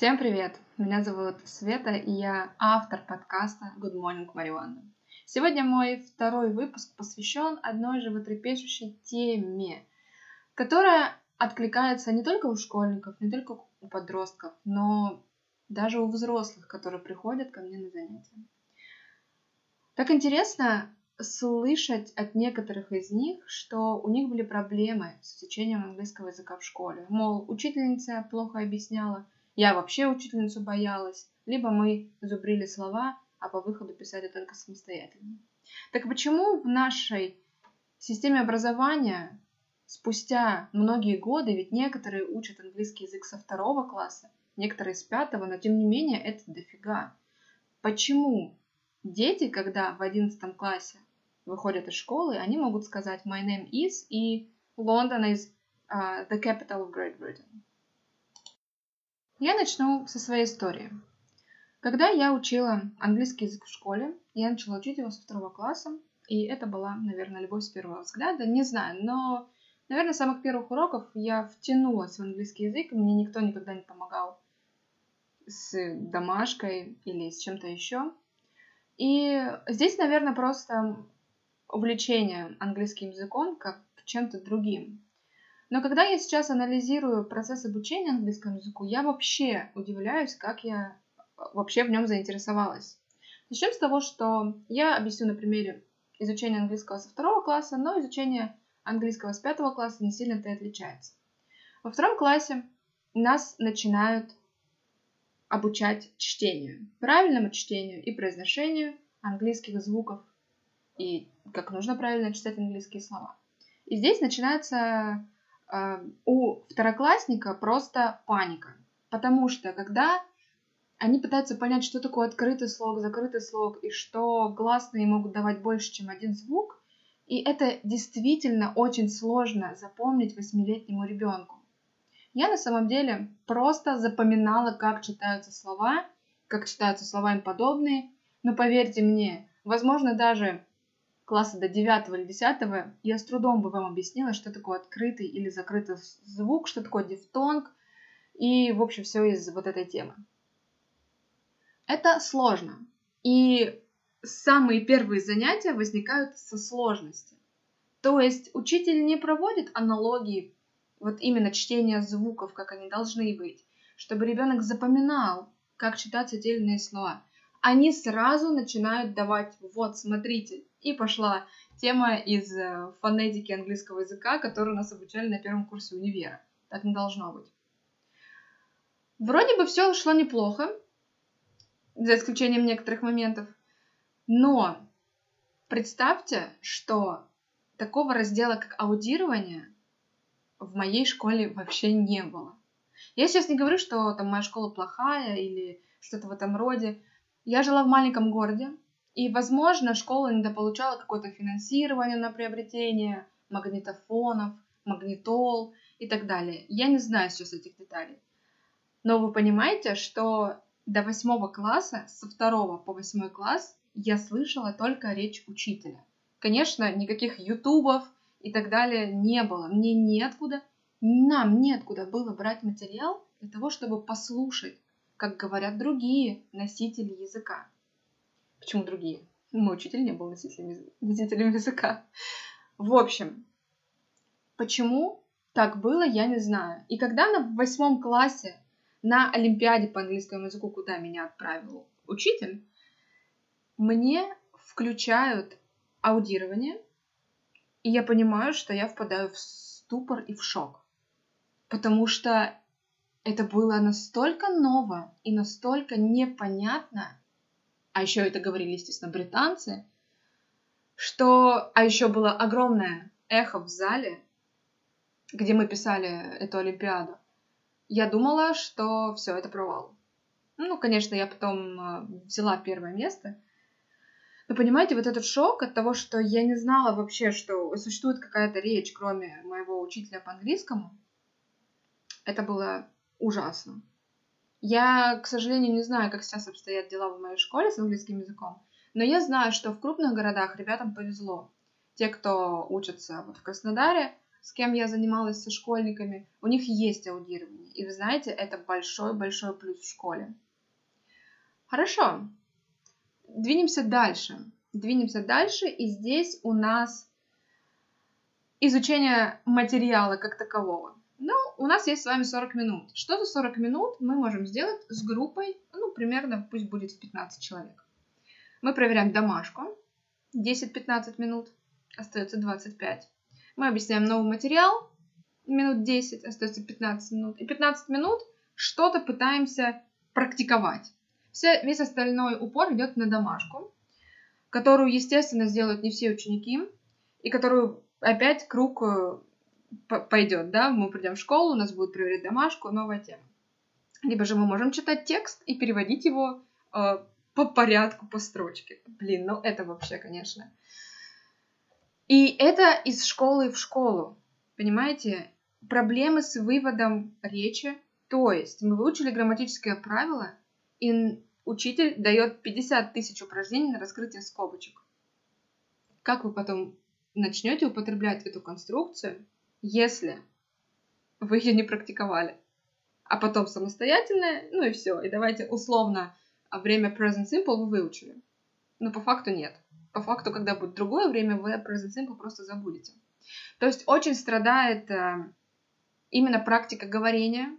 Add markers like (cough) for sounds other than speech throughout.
Всем привет! Меня зовут Света, и я автор подкаста Good Morning Marijuana. Сегодня мой второй выпуск посвящен одной животрепещущей теме, которая откликается не только у школьников, не только у подростков, но даже у взрослых, которые приходят ко мне на занятия. Так интересно слышать от некоторых из них, что у них были проблемы с изучением английского языка в школе. Мол, учительница плохо объясняла – я вообще учительницу боялась, либо мы зубрили слова, а по выходу писали только самостоятельно. Так почему в нашей системе образования спустя многие годы, ведь некоторые учат английский язык со второго класса, некоторые с пятого, но тем не менее это дофига. Почему дети, когда в одиннадцатом классе выходят из школы, они могут сказать «My name is» и «London is uh, the capital of Great Britain». Я начну со своей истории. Когда я учила английский язык в школе, я начала учить его со второго класса, и это была, наверное, любовь с первого взгляда, не знаю, но, наверное, с самых первых уроков я втянулась в английский язык, мне никто никогда не помогал с домашкой или с чем-то еще. И здесь, наверное, просто увлечение английским языком как чем-то другим. Но когда я сейчас анализирую процесс обучения английскому языку, я вообще удивляюсь, как я э, вообще в нем заинтересовалась. Начнем с того, что я объясню на примере изучения английского со второго класса, но изучение английского с пятого класса не сильно-то и отличается. Во втором классе нас начинают обучать чтению, правильному чтению и произношению английских звуков и как нужно правильно читать английские слова. И здесь начинается у второклассника просто паника. Потому что когда они пытаются понять, что такое открытый слог, закрытый слог, и что гласные могут давать больше, чем один звук, и это действительно очень сложно запомнить восьмилетнему ребенку. Я на самом деле просто запоминала, как читаются слова, как читаются слова им подобные, но поверьте мне, возможно, даже класса до 9 или 10 я с трудом бы вам объяснила, что такое открытый или закрытый звук, что такое дифтонг, и, в общем, все из вот этой темы. Это сложно. И самые первые занятия возникают со сложности. То есть учитель не проводит аналогии, вот именно чтения звуков, как они должны быть, чтобы ребенок запоминал, как читать отдельные слова. Они сразу начинают давать, вот, смотрите, и пошла тема из э, фонетики английского языка, которую нас обучали на первом курсе универа. Так не должно быть. Вроде бы все шло неплохо, за исключением некоторых моментов. Но представьте, что такого раздела, как аудирование, в моей школе вообще не было. Я сейчас не говорю, что там моя школа плохая или что-то в этом роде. Я жила в маленьком городе, и, возможно, школа недополучала какое-то финансирование на приобретение магнитофонов, магнитол и так далее. Я не знаю сейчас этих деталей. Но вы понимаете, что до восьмого класса, со второго по восьмой класс, я слышала только речь учителя. Конечно, никаких ютубов и так далее не было. Мне неоткуда, нам неоткуда было брать материал для того, чтобы послушать, как говорят другие носители языка. Почему другие? Мой учитель не был носителем, носителем языка. В общем, почему так было, я не знаю. И когда на восьмом классе на Олимпиаде по английскому языку, куда меня отправил учитель, мне включают аудирование, и я понимаю, что я впадаю в ступор и в шок. Потому что это было настолько ново и настолько непонятно, а еще это говорили, естественно, британцы, что... А еще было огромное эхо в зале, где мы писали эту Олимпиаду. Я думала, что все, это провал. Ну, конечно, я потом э, взяла первое место. Но понимаете, вот этот шок от того, что я не знала вообще, что существует какая-то речь, кроме моего учителя по английскому, это было ужасно. Я, к сожалению, не знаю, как сейчас обстоят дела в моей школе с английским языком, но я знаю, что в крупных городах ребятам повезло. Те, кто учатся вот в Краснодаре, с кем я занималась со школьниками, у них есть аудирование. И вы знаете, это большой-большой плюс в школе. Хорошо. Двинемся дальше. Двинемся дальше, и здесь у нас изучение материала как такового. Ну, у нас есть с вами 40 минут. Что за 40 минут мы можем сделать с группой, ну, примерно, пусть будет в 15 человек. Мы проверяем домашку, 10-15 минут, остается 25. Мы объясняем новый материал, минут 10, остается 15 минут. И 15 минут что-то пытаемся практиковать. Все, весь остальной упор идет на домашку, которую, естественно, сделают не все ученики, и которую опять круг э, пойдет, да, мы придем в школу, у нас будет проверять домашку, новая тема. Либо же мы можем читать текст и переводить его э, по порядку, по строчке. Блин, ну это вообще, конечно. И это из школы в школу. Понимаете? Проблемы с выводом речи. То есть мы выучили грамматическое правило, и учитель дает 50 тысяч упражнений на раскрытие скобочек. Как вы потом начнете употреблять эту конструкцию, если вы ее не практиковали? А потом самостоятельно, ну и все. И давайте условно а время present simple вы выучили. Но по факту нет. По факту, когда будет другое время, вы present simple просто забудете. То есть очень страдает э, именно практика говорения,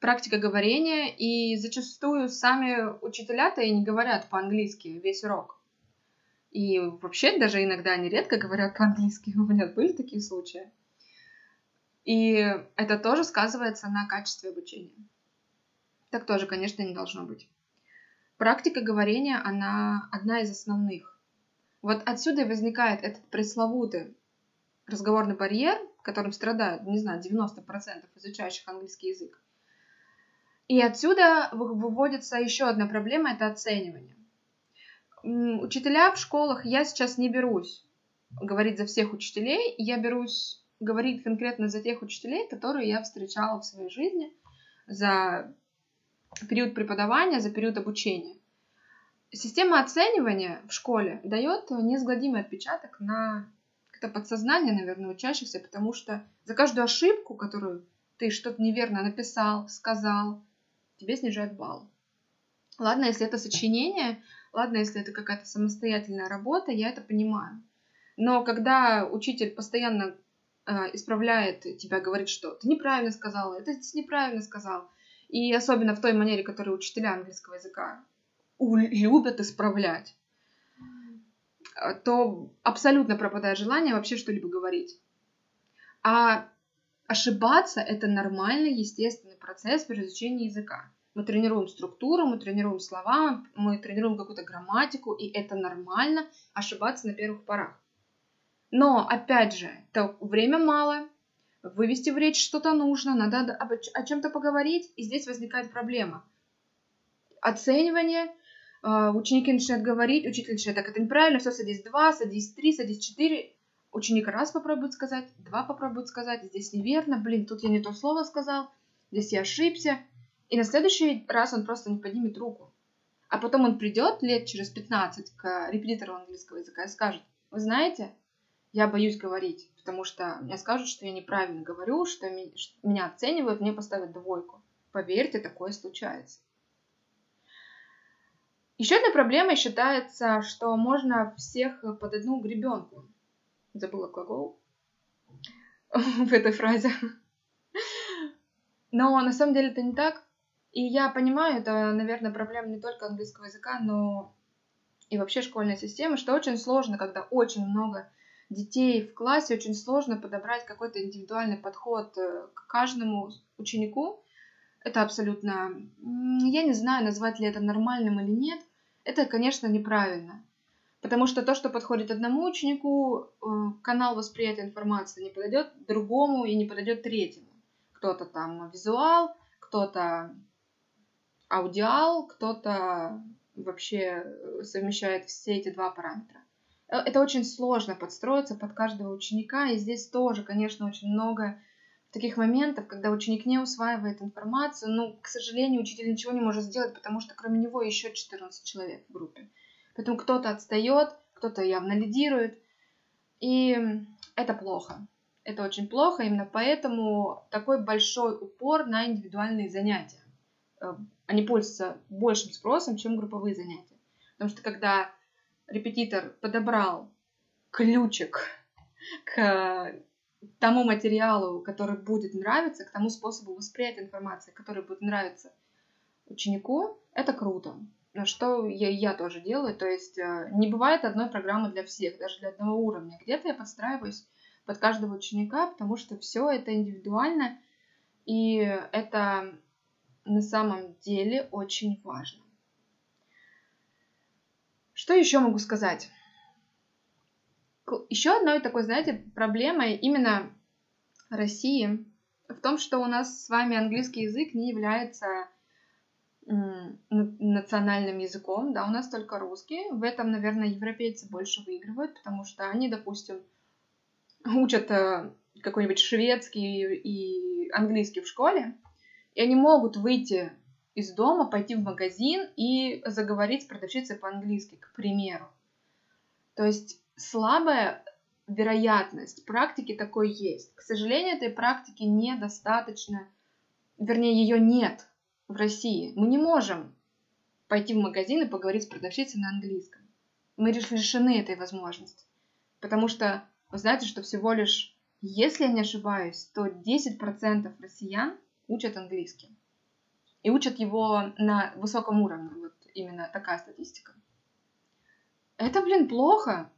практика говорения, и зачастую сами учителя-то и не говорят по-английски весь урок. И вообще даже иногда они редко говорят по-английски. (laughs) У меня были такие случаи. И это тоже сказывается на качестве обучения. Так тоже, конечно, не должно быть. Практика говорения, она одна из основных. Вот отсюда и возникает этот пресловутый разговорный барьер, которым страдают, не знаю, 90% изучающих английский язык. И отсюда выводится еще одна проблема – это оценивание. Учителя в школах, я сейчас не берусь говорить за всех учителей, я берусь говорить конкретно за тех учителей, которые я встречала в своей жизни за период преподавания, за период обучения. Система оценивания в школе дает неизгладимый отпечаток на это подсознание, наверное, учащихся, потому что за каждую ошибку, которую ты что-то неверно написал, сказал, тебе снижают балл. Ладно, если это сочинение, ладно, если это какая-то самостоятельная работа, я это понимаю. Но когда учитель постоянно э, исправляет тебя, говорит, что ты неправильно сказала, это здесь неправильно сказал, и особенно в той манере, которую учителя английского языка любят исправлять, э, то абсолютно пропадает желание вообще что-либо говорить. А ошибаться – это нормальный, естественный процесс при изучении языка. Мы тренируем структуру, мы тренируем слова, мы тренируем какую-то грамматику, и это нормально ошибаться на первых порах. Но, опять же, то время мало, вывести в речь что-то нужно, надо о чем-то поговорить, и здесь возникает проблема. Оценивание, а, ученики начинают говорить, учитель начинает, так, это неправильно, все, садись два, садись три, садись четыре. Ученик раз попробует сказать, два попробует сказать, здесь неверно, блин, тут я не то слово сказал, здесь я ошибся. И на следующий раз он просто не поднимет руку. А потом он придет лет через 15 к репетитору английского языка и скажет, вы знаете, я боюсь говорить, потому что мне скажут, что я неправильно говорю, что меня оценивают, мне поставят двойку. Поверьте, такое случается. Еще одна проблема считается, что можно всех под одну гребенку. Забыла глагол в этой фразе. Но на самом деле это не так. И я понимаю, это, наверное, проблема не только английского языка, но и вообще школьной системы, что очень сложно, когда очень много детей в классе, очень сложно подобрать какой-то индивидуальный подход э, к каждому ученику. Это абсолютно, я не знаю, назвать ли это нормальным или нет. Это, конечно, неправильно. Потому что то, что подходит одному ученику, э, канал восприятия информации не подойдет другому и не подойдет третьему. Кто-то там визуал, кто-то аудиал, кто-то вообще э, совмещает все эти два параметра. Э, это очень сложно подстроиться под каждого ученика, и здесь тоже, конечно, очень много таких моментов, когда ученик не усваивает информацию, ну, к сожалению, учитель ничего не может сделать, потому что кроме него еще 14 человек в группе. Поэтому кто-то отстает, кто-то явно лидирует, и это плохо. Это очень плохо, именно поэтому такой большой упор на индивидуальные занятия. Они пользуются большим спросом, чем групповые занятия. Потому что когда репетитор подобрал ключик к тому материалу, который будет нравиться, к тому способу восприятия информации, который будет нравиться ученику, это круто. Что я, я тоже делаю. То есть э, не бывает одной программы для всех, даже для одного уровня. Где-то я подстраиваюсь под каждого ученика, потому что все это индивидуально, и это на самом деле очень важно. Что еще могу сказать? Еще одной такой, знаете, проблемой именно России в том, что у нас с вами английский язык не является национальным языком, да, у нас только русский. В этом, наверное, европейцы больше выигрывают, потому что они, допустим, учат э, какой-нибудь шведский и английский в школе, и они могут выйти из дома, пойти в магазин и заговорить с продавщицей по-английски, к примеру. То есть слабая вероятность практики такой есть. К сожалению, этой практики недостаточно, вернее, ее нет в России. Мы не можем пойти в магазин и поговорить с продавщицей на английском. Мы лишены этой возможности. Потому что вы знаете, что всего лишь, если я не ошибаюсь, то 10% россиян учат английский. И учат его на высоком уровне. Вот именно такая статистика. Это, блин, плохо.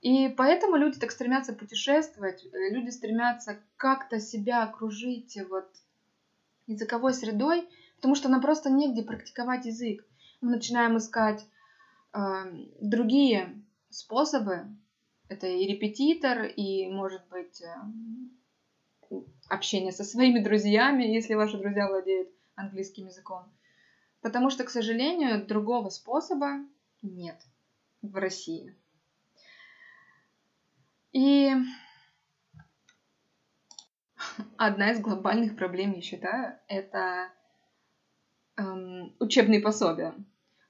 И поэтому люди так стремятся путешествовать, э, люди стремятся как-то себя окружить вот языковой средой, потому что нам просто негде практиковать язык. Мы начинаем искать э, другие способы. Это и репетитор, и, может быть, э, общение со своими друзьями, если ваши друзья владеют английским языком. Потому что, к сожалению, другого способа нет в России. И одна из глобальных проблем, я считаю, это эм, учебные пособия.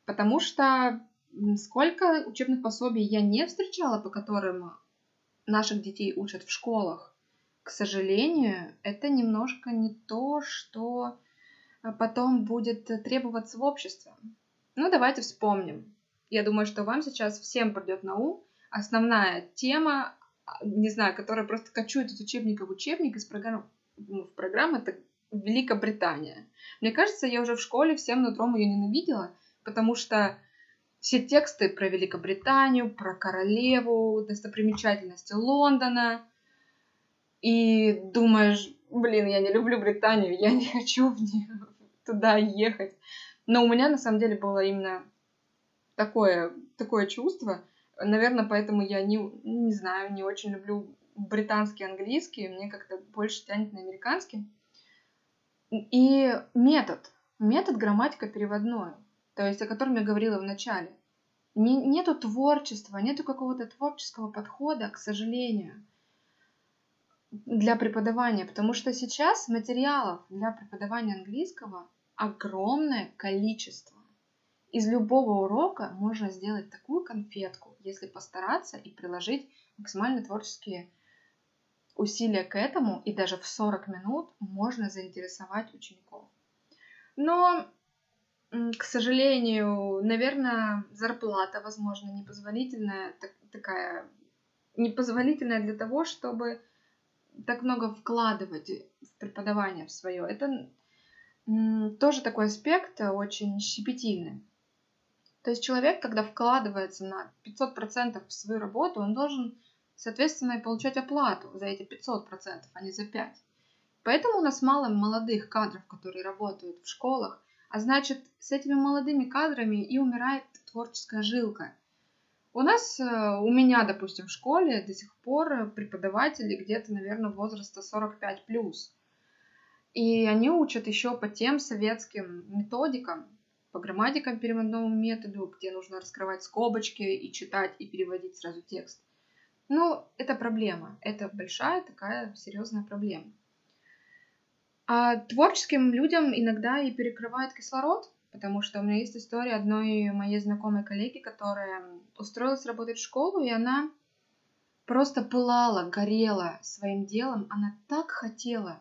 Потому что сколько учебных пособий я не встречала, по которым наших детей учат в школах, к сожалению, это немножко не то, что потом будет требоваться в обществе. Ну, давайте вспомним. Я думаю, что вам сейчас всем придет на ум основная тема не знаю, которая просто кочует из учебника в учебник, из программ ну, в программу, это Великобритания. Мне кажется, я уже в школе всем нутром ее ненавидела, потому что все тексты про Великобританию, про королеву, достопримечательности Лондона, и думаешь, блин, я не люблю Британию, я (laughs) не хочу в нее, туда ехать. Но у меня на самом деле было именно такое, такое чувство – Наверное, поэтому я не, не знаю, не очень люблю британский английский, мне как-то больше тянет на американский. И метод, метод грамматика переводной, то есть о котором я говорила в начале. Не, нету творчества, нету какого-то творческого подхода, к сожалению, для преподавания, потому что сейчас материалов для преподавания английского огромное количество. Из любого урока можно сделать такую конфетку, если постараться и приложить максимально творческие усилия к этому, и даже в 40 минут можно заинтересовать учеников. Но, к сожалению, наверное, зарплата, возможно, непозволительная, так, такая непозволительная для того, чтобы так много вкладывать в преподавание в свое. Это тоже такой аспект очень щепетильный. То есть человек, когда вкладывается на 500% в свою работу, он должен, соответственно, и получать оплату за эти 500%, а не за 5%. Поэтому у нас мало молодых кадров, которые работают в школах, а значит, с этими молодыми кадрами и умирает творческая жилка. У нас, э, у меня, допустим, в школе до сих пор преподаватели где-то, наверное, возраста 45+. И они учат еще по тем советским методикам, по грамматикам переводному методу, где нужно раскрывать скобочки и читать и переводить сразу текст. Ну, это проблема. Это большая такая серьезная проблема. А творческим людям иногда и перекрывает кислород, потому что у меня есть история одной моей знакомой коллеги, которая устроилась работать в школу, и она просто пылала, горела своим делом. Она так хотела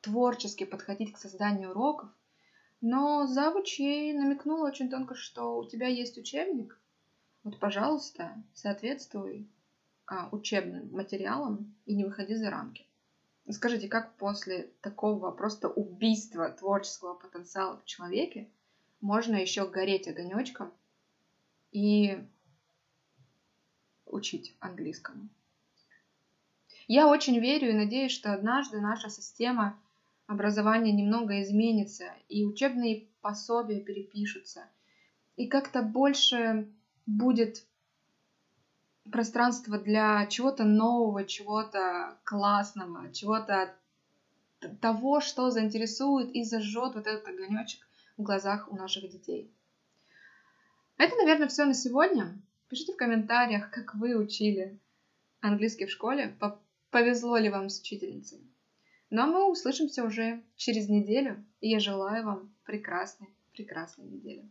творчески подходить к созданию уроков, но завуч ей намекнула очень тонко, что у тебя есть учебник, вот, пожалуйста, соответствуй а, учебным материалам и не выходи за рамки. Скажите, как после такого просто убийства творческого потенциала в человеке можно еще гореть огонечком и учить английскому? Я очень верю и надеюсь, что однажды наша система образования немного изменится, и учебные пособия перепишутся, и как-то больше будет пространство для чего-то нового, чего-то классного, чего-то того, что заинтересует и зажжет вот этот огонечек в глазах у наших детей. Это, наверное, все на сегодня. Пишите в комментариях, как вы учили английский в школе, повезло ли вам с учительницей. Ну а мы услышимся уже через неделю, и я желаю вам прекрасной, прекрасной недели.